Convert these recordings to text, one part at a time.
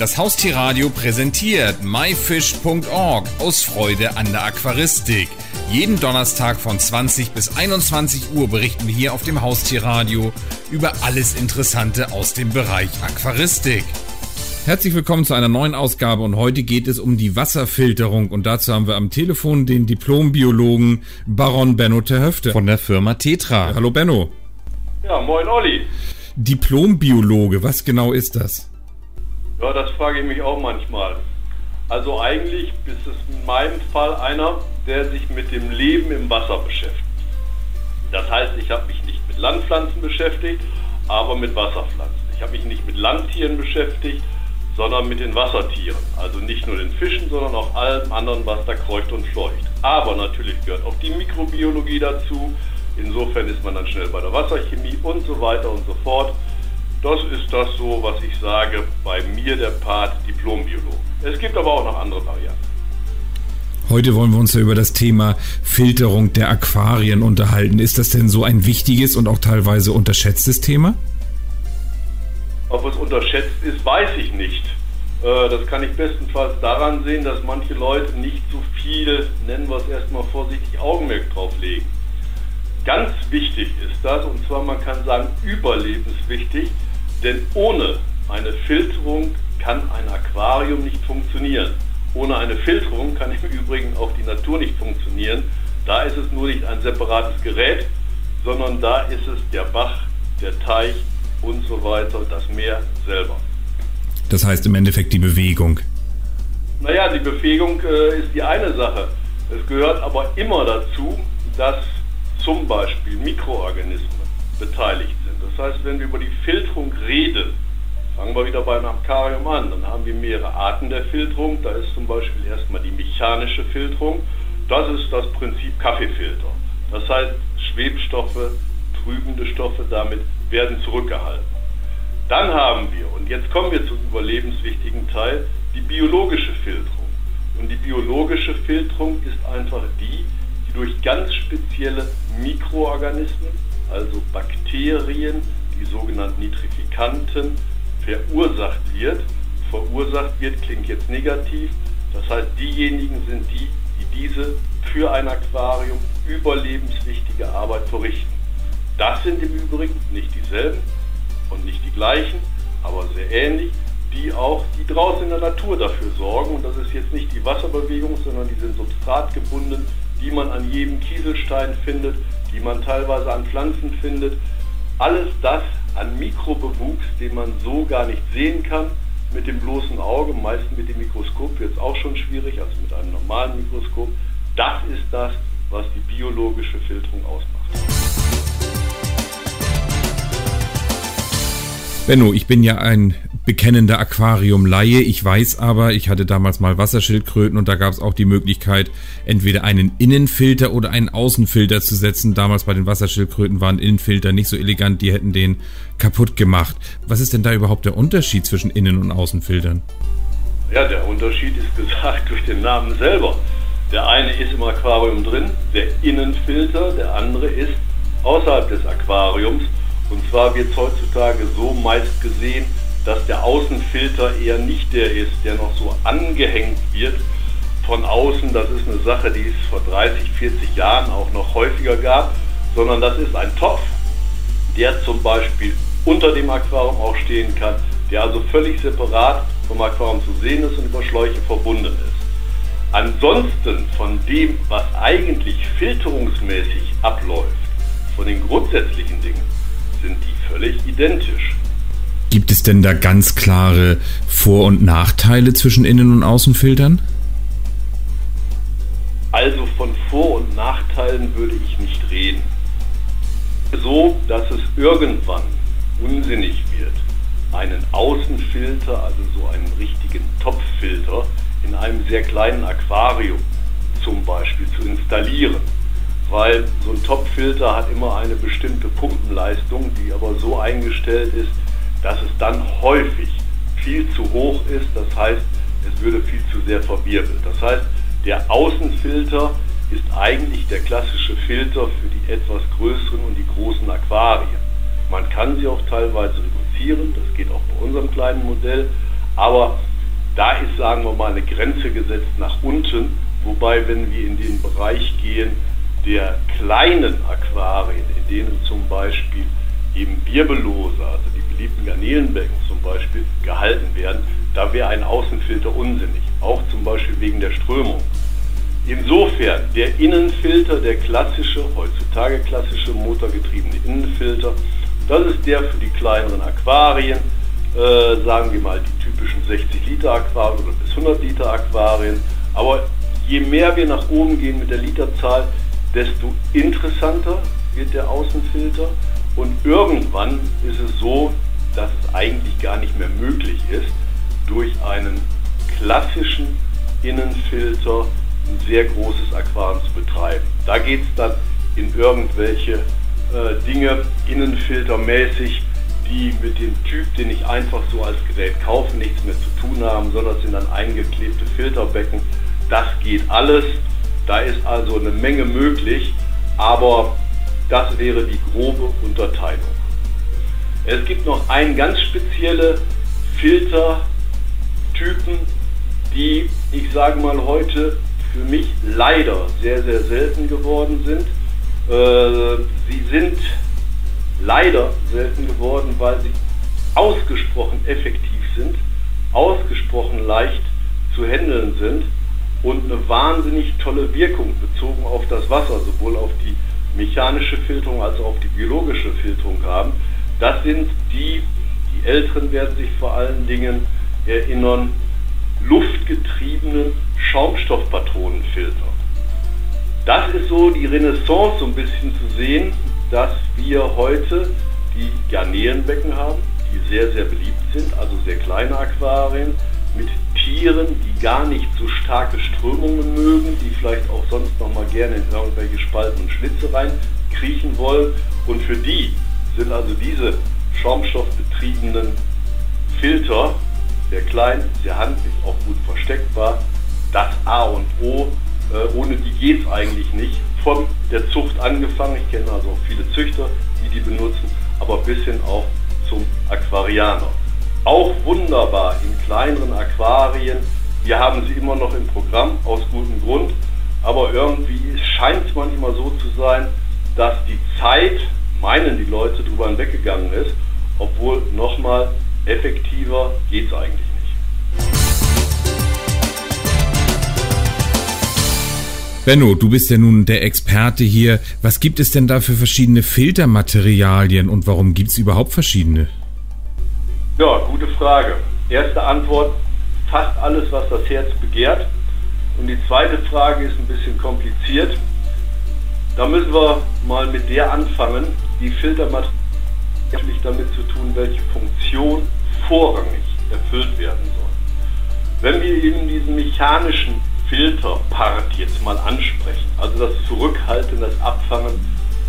Das Haustierradio präsentiert myfish.org aus Freude an der Aquaristik. Jeden Donnerstag von 20 bis 21 Uhr berichten wir hier auf dem Haustierradio über alles Interessante aus dem Bereich Aquaristik. Herzlich willkommen zu einer neuen Ausgabe und heute geht es um die Wasserfilterung und dazu haben wir am Telefon den Diplombiologen Baron Benno Terhöfte von der Firma Tetra. Hallo Benno. Ja, moin Olli. Diplombiologe, was genau ist das? Ja, das frage ich mich auch manchmal. Also eigentlich ist es in meinem Fall einer, der sich mit dem Leben im Wasser beschäftigt. Das heißt, ich habe mich nicht mit Landpflanzen beschäftigt, aber mit Wasserpflanzen. Ich habe mich nicht mit Landtieren beschäftigt, sondern mit den Wassertieren. Also nicht nur den Fischen, sondern auch allem anderen, was da kreucht und fleucht. Aber natürlich gehört auch die Mikrobiologie dazu. Insofern ist man dann schnell bei der Wasserchemie und so weiter und so fort. Das ist das so, was ich sage, bei mir der Part Diplombiologe. Es gibt aber auch noch andere Varianten. Heute wollen wir uns ja über das Thema Filterung der Aquarien unterhalten. Ist das denn so ein wichtiges und auch teilweise unterschätztes Thema? Ob es unterschätzt ist, weiß ich nicht. Äh, das kann ich bestenfalls daran sehen, dass manche Leute nicht so viel, nennen wir es erstmal vorsichtig, Augenmerk drauf legen. Ganz wichtig ist das, und zwar man kann sagen überlebenswichtig, denn ohne eine Filterung kann ein Aquarium nicht funktionieren. Ohne eine Filterung kann im Übrigen auch die Natur nicht funktionieren. Da ist es nur nicht ein separates Gerät, sondern da ist es der Bach, der Teich und so weiter, das Meer selber. Das heißt im Endeffekt die Bewegung. Naja, die Bewegung äh, ist die eine Sache. Es gehört aber immer dazu, dass zum Beispiel Mikroorganismen beteiligt sind. Das heißt, wenn wir über die Filterung reden, fangen wir wieder beim Aquarium an, dann haben wir mehrere Arten der Filterung. Da ist zum Beispiel erstmal die mechanische Filterung. Das ist das Prinzip Kaffeefilter. Das heißt, Schwebstoffe, trübende Stoffe damit werden zurückgehalten. Dann haben wir, und jetzt kommen wir zum überlebenswichtigen Teil, die biologische Filterung. Und die biologische Filterung ist einfach die, die durch ganz spezielle Mikroorganismen, also Bakterien, die sogenannten Nitrifikanten, verursacht wird. Verursacht wird klingt jetzt negativ. Das heißt, diejenigen sind die, die diese für ein Aquarium überlebenswichtige Arbeit verrichten. Das sind im Übrigen nicht dieselben und nicht die gleichen, aber sehr ähnlich, die auch, die draußen in der Natur dafür sorgen. Und das ist jetzt nicht die Wasserbewegung, sondern die sind substratgebunden, die man an jedem Kieselstein findet, die man teilweise an Pflanzen findet. Alles das an Mikrobewuchs, den man so gar nicht sehen kann mit dem bloßen Auge, meistens mit dem Mikroskop wird es auch schon schwierig, also mit einem normalen Mikroskop. Das ist das, was die biologische Filterung ausmacht. Benno, ich bin ja ein bekennender Aquariumlaie. Ich weiß aber, ich hatte damals mal Wasserschildkröten und da gab es auch die Möglichkeit, entweder einen Innenfilter oder einen Außenfilter zu setzen. Damals bei den Wasserschildkröten waren Innenfilter nicht so elegant, die hätten den kaputt gemacht. Was ist denn da überhaupt der Unterschied zwischen Innen- und Außenfiltern? Ja, der Unterschied ist gesagt durch den Namen selber. Der eine ist im Aquarium drin, der Innenfilter, der andere ist außerhalb des Aquariums. Und zwar wird es heutzutage so meist gesehen, dass der Außenfilter eher nicht der ist, der noch so angehängt wird von außen. Das ist eine Sache, die es vor 30, 40 Jahren auch noch häufiger gab, sondern das ist ein Topf, der zum Beispiel unter dem Aquarium auch stehen kann, der also völlig separat vom Aquarium zu sehen ist und über Schläuche verbunden ist. Ansonsten von dem, was eigentlich filterungsmäßig abläuft, von den grundsätzlichen Dingen, sind die völlig identisch. Gibt es denn da ganz klare Vor- und Nachteile zwischen Innen- und Außenfiltern? Also von Vor- und Nachteilen würde ich nicht reden. So, dass es irgendwann unsinnig wird, einen Außenfilter, also so einen richtigen Topffilter, in einem sehr kleinen Aquarium zum Beispiel zu installieren weil so ein Topfilter hat immer eine bestimmte Pumpenleistung, die aber so eingestellt ist, dass es dann häufig viel zu hoch ist. Das heißt, es würde viel zu sehr verwirbelt. Das heißt, der Außenfilter ist eigentlich der klassische Filter für die etwas größeren und die großen Aquarien. Man kann sie auch teilweise reduzieren, das geht auch bei unserem kleinen Modell, aber Da ist, sagen wir mal, eine Grenze gesetzt nach unten, wobei, wenn wir in den Bereich gehen der kleinen Aquarien, in denen zum Beispiel eben Wirbellose, also die beliebten Garnelenbecken zum Beispiel, gehalten werden, da wäre ein Außenfilter unsinnig, auch zum Beispiel wegen der Strömung. Insofern, der Innenfilter, der klassische, heutzutage klassische motorgetriebene Innenfilter, das ist der für die kleineren Aquarien, äh, sagen wir mal die typischen 60 Liter Aquarien oder bis 100 Liter Aquarien. Aber je mehr wir nach oben gehen mit der Literzahl, desto interessanter wird der Außenfilter. Und irgendwann ist es so, dass es eigentlich gar nicht mehr möglich ist, durch einen klassischen Innenfilter ein sehr großes Aquarium zu betreiben. Da geht es dann in irgendwelche äh, Dinge innenfiltermäßig, die mit dem Typ, den ich einfach so als Gerät kaufe, nichts mehr zu tun haben, sondern es sind dann eingeklebte Filterbecken. Das geht alles. Da ist also eine Menge möglich, aber das wäre die grobe Unterteilung. Es gibt noch ein ganz spezielle Filtertypen, die ich sage mal heute für mich leider sehr, sehr selten geworden sind. Äh, sie sind leider selten geworden, weil sie ausgesprochen effektiv sind, ausgesprochen leicht zu handeln sind und eine wahnsinnig tolle Wirkung bezogen auf das Wasser, sowohl auf die mechanische Filterung als auch auf die biologische Filterung haben. Das sind die, die Älteren werden sich vor allen Dingen erinnern, luftgetriebenen Schaumstoffpatronenfilter. Das ist so die Renaissance so ein bisschen zu sehen, dass wir heute die Garnelenbecken haben, die sehr, sehr beliebt sind, also sehr kleine Aquarien mit Tieren, die gar nicht so starke Strömungen mögen, die vielleicht auch sonst noch mal gerne in irgendwelche Spalten und Schlitze rein kriechen wollen. Und für die sind also diese schaumstoffbetriebenen Filter sehr klein, sehr handlich, auch gut versteckbar. Das A und O, äh, ohne die geht es eigentlich nicht. Von der Zucht angefangen, ich kenne also auch viele Züchter, die die benutzen, aber bis hin auch zum Aquarianer. Auch wunderbar in kleineren Aquarien. Wir haben sie immer noch im Programm, aus gutem Grund. Aber irgendwie scheint es manchmal so zu sein, dass die Zeit, meinen die Leute, drüber hinweggegangen ist, obwohl nochmal effektiver geht es eigentlich nicht. Benno, du bist ja nun der Experte hier. Was gibt es denn da für verschiedene Filtermaterialien und warum gibt es überhaupt verschiedene? Ja, gute Frage. Erste Antwort, fast alles, was das Herz begehrt. Und die zweite Frage ist ein bisschen kompliziert. Da müssen wir mal mit der anfangen. Die Filtermaterialien natürlich damit zu tun, welche Funktion vorrangig erfüllt werden soll. Wenn wir eben diesen mechanischen Filterpart jetzt mal ansprechen, also das Zurückhalten, das Abfangen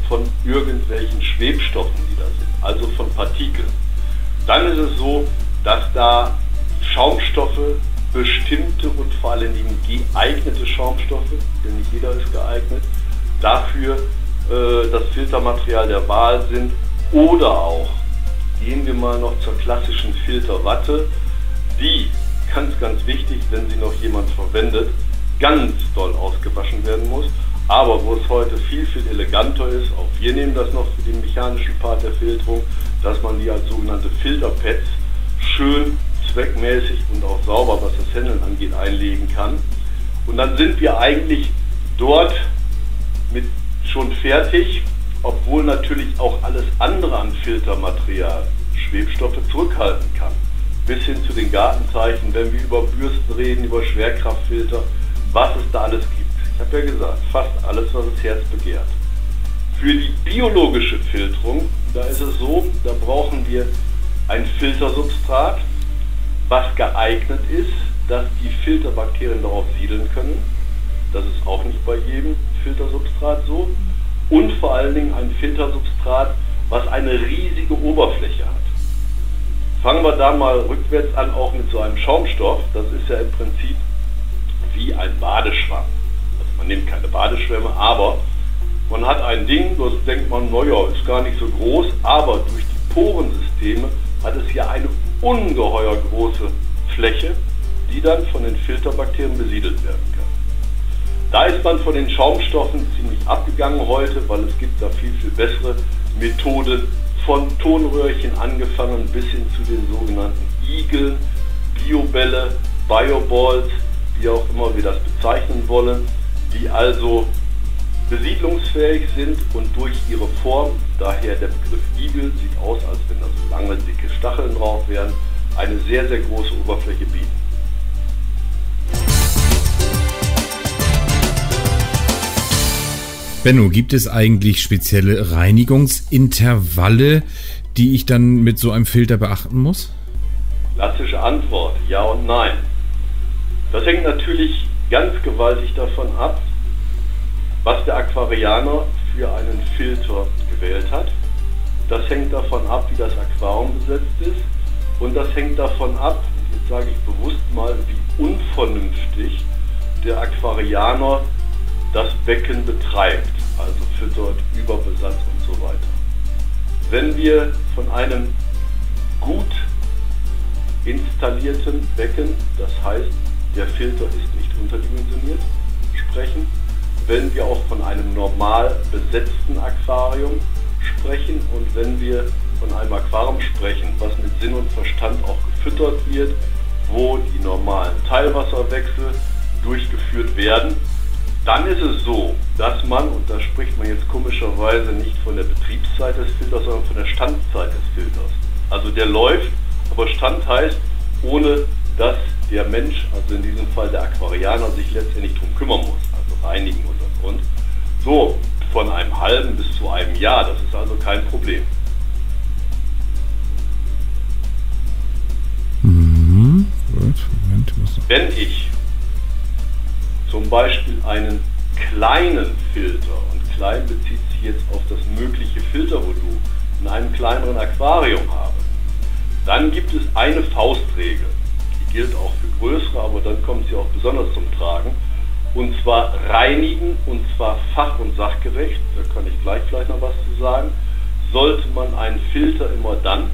von irgendwelchen Schwebstoffen, die da sind, also von Partikeln, dann ist es so, dass da Schaumstoffe bestimmte und vor allen Dingen geeignete Schaumstoffe, denn nicht jeder ist geeignet, dafür äh, das Filtermaterial der Wahl sind oder auch gehen wir mal noch zur klassischen Filterwatte, die ganz, ganz wichtig, wenn sie noch jemand verwendet, ganz doll ausgewaschen werden muss. Aber wo es heute viel, viel eleganter ist, auch wir nehmen das noch für den mechanischen Part der Filterung, dass man die als sogenannte Filterpads schön zweckmäßig und auch sauber, was das Händeln angeht, einlegen kann. Und dann sind wir eigentlich dort mit schon fertig obwohl natürlich auch alles andere an Filtermaterial Schwebstoffe zurückhalten kann. Bis hin zu den Gartenzeichen, wenn wir über Bürsten reden, über Schwerkraftfilter, was es da alles gibt. Ich habe ja gesagt, fast alles, was das Herz begehrt. Für die biologische Filterung, da ist es so, da brauchen wir ein Filtersubstrat, was geeignet ist, dass die Filterbakterien darauf siedeln können. Das ist auch nicht bei jedem Filtersubstrat so und vor allen Dingen ein Filtersubstrat, was eine riesige Oberfläche hat. Fangen wir da mal rückwärts an, auch mit so einem Schaumstoff. Das ist ja im Prinzip wie ein Badeschwamm. Also man nimmt keine Badeschwämme, aber man hat ein Ding, das denkt man, naja, ist gar nicht so groß, aber durch die Porensysteme hat es hier eine ungeheuer große Fläche, die dann von den Filterbakterien besiedelt werden kann. Da ist man von den Schaumstoffen ziemlich abgegangen heute, weil es gibt da viel, viel bessere Methoden, von Tonröhrchen angefangen bis hin zu den sogenannten Igeln, Biobälle, Bioballs, wie auch immer wir das bezeichnen wollen, die also besiedlungsfähig sind und durch ihre Form, daher der Begriff Igel, sieht aus, als wenn da so lange, dicke Stacheln drauf wären, eine sehr, sehr große Oberfläche bieten. Benno, gibt es eigentlich spezielle Reinigungsintervalle, die ich dann mit so einem Filter beachten muss? Klassische Antwort, ja und nein. Das hängt natürlich ganz gewaltig davon ab, was der Aquarianer für einen Filter gewählt hat. Das hängt davon ab, wie das Aquarium besetzt ist. Und das hängt davon ab, jetzt sage ich bewusst mal, wie unvernünftig der Aquarianer das Becken betreibt, also füttert, überbesatz und so weiter. Wenn wir von einem gut installierten Becken, das heißt, der Filter ist nicht unterdimensioniert, sprechen, wenn wir auch von einem normal besetzten Aquarium sprechen und wenn wir von einem Aquarium sprechen, was mit Sinn und Verstand auch gefüttert wird, wo die normalen Teilwasserwechsel durchgeführt werden, dann ist es so, dass man, und da spricht man jetzt komischerweise nicht von der Betriebszeit des Filters, sondern von der Standzeit des Filters. Also der läuft, aber Stand heißt, ohne dass der Mensch, also in diesem Fall der Aquarianer, sich letztendlich darum kümmern muss, also reinigen und und und. So, von einem halben bis zu einem Jahr, das ist also kein Problem. Mhm. Gut, Moment, Wenn ich zum Beispiel einen kleinen Filter, und klein bezieht sich jetzt auf das mögliche Filtervolumen, in einem kleineren Aquarium habe, dann gibt es eine Faustregel. Die gilt auch für größere, aber dann kommt sie auch besonders zum Tragen. Und zwar reinigen, und zwar fach- und sachgerecht, da kann ich gleich vielleicht noch was zu sagen, sollte man einen Filter immer dann,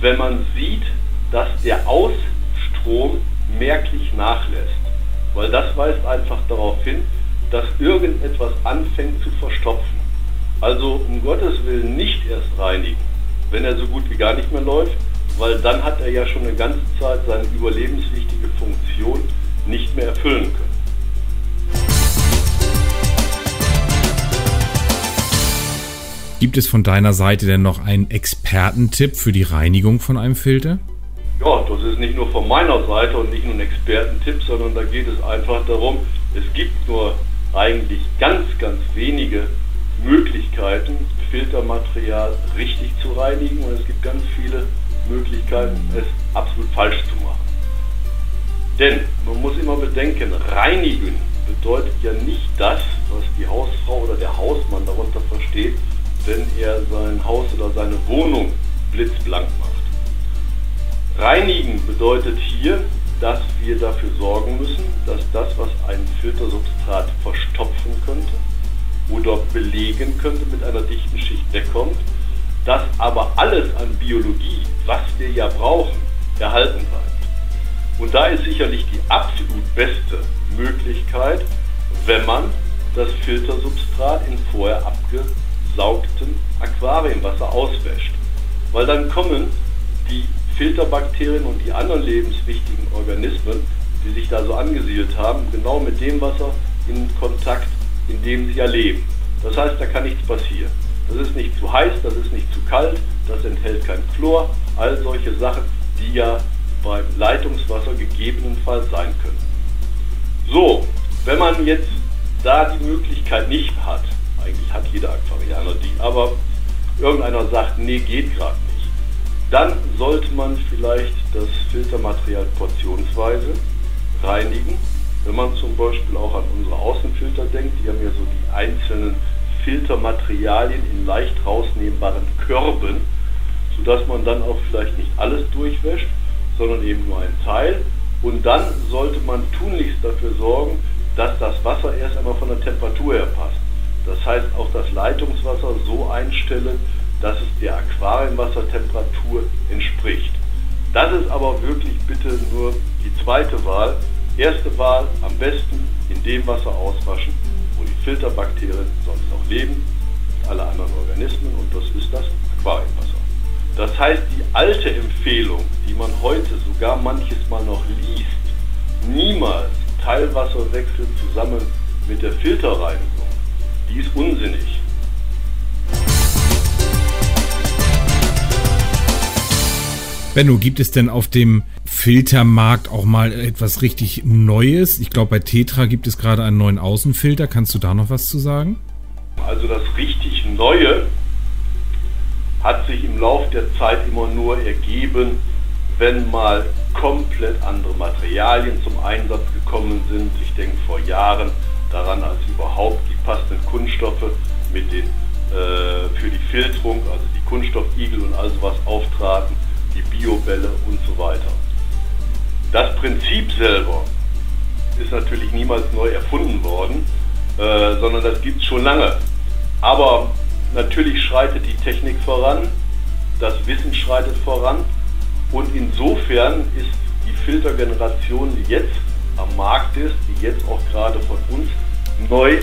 wenn man sieht, dass der Ausstrom merklich nachlässt. Weil das weist einfach darauf hin, dass irgendetwas anfängt zu verstopfen. Also um Gottes Willen nicht erst reinigen, wenn er so gut wie gar nicht mehr läuft, weil dann hat er ja schon eine ganze Zeit seine überlebenswichtige Funktion nicht mehr erfüllen können. Gibt es von deiner Seite denn noch einen Expertentipp für die Reinigung von einem Filter? Ja, das ist nicht nur von meiner Seite und nicht nur ein Expertentipp, sondern da geht es einfach darum, es gibt nur eigentlich ganz, ganz wenige Möglichkeiten, Filtermaterial richtig zu reinigen und es gibt ganz viele Möglichkeiten, es absolut falsch zu machen. Denn man muss immer bedenken, reinigen bedeutet ja nicht das, was die Hausfrau oder der Hausmann darunter versteht, wenn er sein Haus oder seine Wohnung blitzblank macht. Reinigen bedeutet hier, dass wir dafür sorgen müssen, dass das, was ein Filtersubstrat verstopfen könnte oder belegen könnte, mit einer dichten Schicht wegkommt, dass aber alles an Biologie, was wir ja brauchen, erhalten bleibt. Und da ist sicherlich die absolut beste Möglichkeit, wenn man das Filtersubstrat in vorher abgesaugtem Aquariumwasser auswäscht. Weil dann kommen Filterbakterien und die anderen lebenswichtigen Organismen, die sich da so angesiedelt haben, genau mit dem Wasser in Kontakt, in dem sie ja leben. Das heißt, da kann nichts passieren. Das ist nicht zu heiß, das ist nicht zu kalt, das enthält kein Chlor, all solche Sachen, die ja beim Leitungswasser gegebenenfalls sein können. So, wenn man jetzt da die Möglichkeit nicht hat, eigentlich hat jeder Aquarianer die, aber irgendeiner sagt, nee, geht gerade nicht dann sollte man vielleicht das Filtermaterial portionsweise reinigen. Wenn man zum Beispiel auch an unsere Außenfilter denkt, die haben ja so die einzelnen Filtermaterialien in leicht rausnehmbaren Körben, sodass man dann auch vielleicht nicht alles durchwäscht, sondern eben nur einen Teil. Und dann sollte man tunlichst dafür sorgen, dass das Wasser erst einmal von der Temperatur her passt. Das heißt, auch das Leitungswasser so einstellen, dass es der Aquarienwassertemperatur entspricht. Das ist aber wirklich bitte nur die zweite Wahl. Erste Wahl am besten in dem Wasser auswaschen, wo die Filterbakterien sonst noch leben, alle anderen Organismen und das ist das Aquariumwasser. Das heißt, die alte Empfehlung, die man heute sogar manches Mal noch liest, niemals Teilwasserwechsel zusammen mit der Filterreinigung, die ist unsinnig. Benno, gibt es denn auf dem Filtermarkt auch mal etwas richtig Neues? Ich glaube, bei Tetra gibt es gerade einen neuen Außenfilter. Kannst du da noch was zu sagen? Also das richtig Neue hat sich im Laufe der Zeit immer nur ergeben, wenn mal komplett andere Materialien zum Einsatz gekommen sind. Ich denke vor Jahren daran, als überhaupt die passenden Kunststoffe mit den, äh, für die Filterung, also die Kunststoffigel und all sowas auftraten, die Biobälle und so weiter. Das Prinzip selber ist natürlich niemals neu erfunden worden, äh, sondern das gibt es schon lange. Aber natürlich schreitet die Technik voran, das Wissen schreitet voran und insofern ist die Filtergeneration, die jetzt am Markt ist, die jetzt auch gerade von uns neu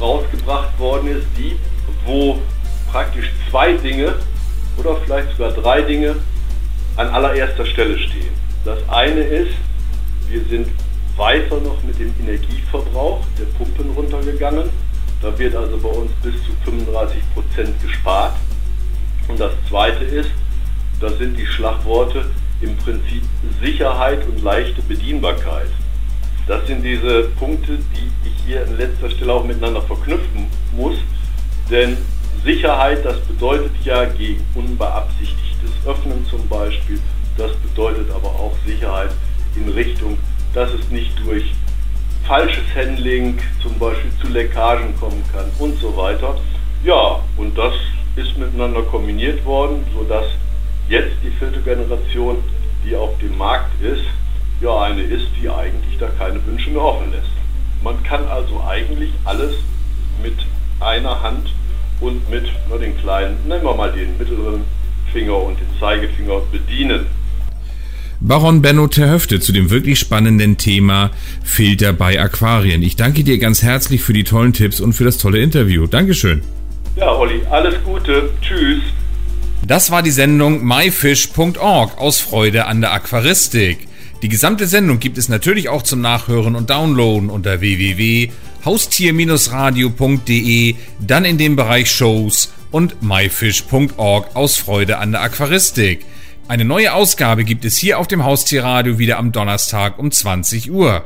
rausgebracht worden ist, die, wo praktisch zwei Dinge oder vielleicht sogar drei Dinge an allererster Stelle stehen. Das eine ist, wir sind weiter noch mit dem Energieverbrauch der Pumpen runtergegangen. Da wird also bei uns bis zu 35 Prozent gespart. Und das zweite ist, das sind die Schlagworte im Prinzip Sicherheit und leichte Bedienbarkeit. Das sind diese Punkte, die ich hier an letzter Stelle auch miteinander verknüpfen muss. Denn Sicherheit, das bedeutet ja gegen unbeabsichtigtes Öffnen zum Beispiel. Das bedeutet aber auch Sicherheit in Richtung, dass es nicht durch falsches Handling zum Beispiel zu Leckagen kommen kann und so weiter. Ja, und das ist miteinander kombiniert worden, sodass jetzt die vierte Generation, die auf dem Markt ist, ja eine ist, die eigentlich da keine Wünsche mehr offen lässt. Man kann also eigentlich alles mit einer Hand und mit nur den kleinen, nennen wir mal den mittleren Finger und den Zeigefinger bedienen. Baron Benno Terhöfte zu dem wirklich spannenden Thema Filter bei Aquarien. Ich danke dir ganz herzlich für die tollen Tipps und für das tolle Interview. Dankeschön. Ja, Olli, alles Gute. Tschüss. Das war die Sendung myfish.org aus Freude an der Aquaristik. Die gesamte Sendung gibt es natürlich auch zum Nachhören und Downloaden unter www.haustier-radio.de, dann in dem Bereich Shows und myfish.org aus Freude an der Aquaristik. Eine neue Ausgabe gibt es hier auf dem Haustierradio wieder am Donnerstag um 20 Uhr.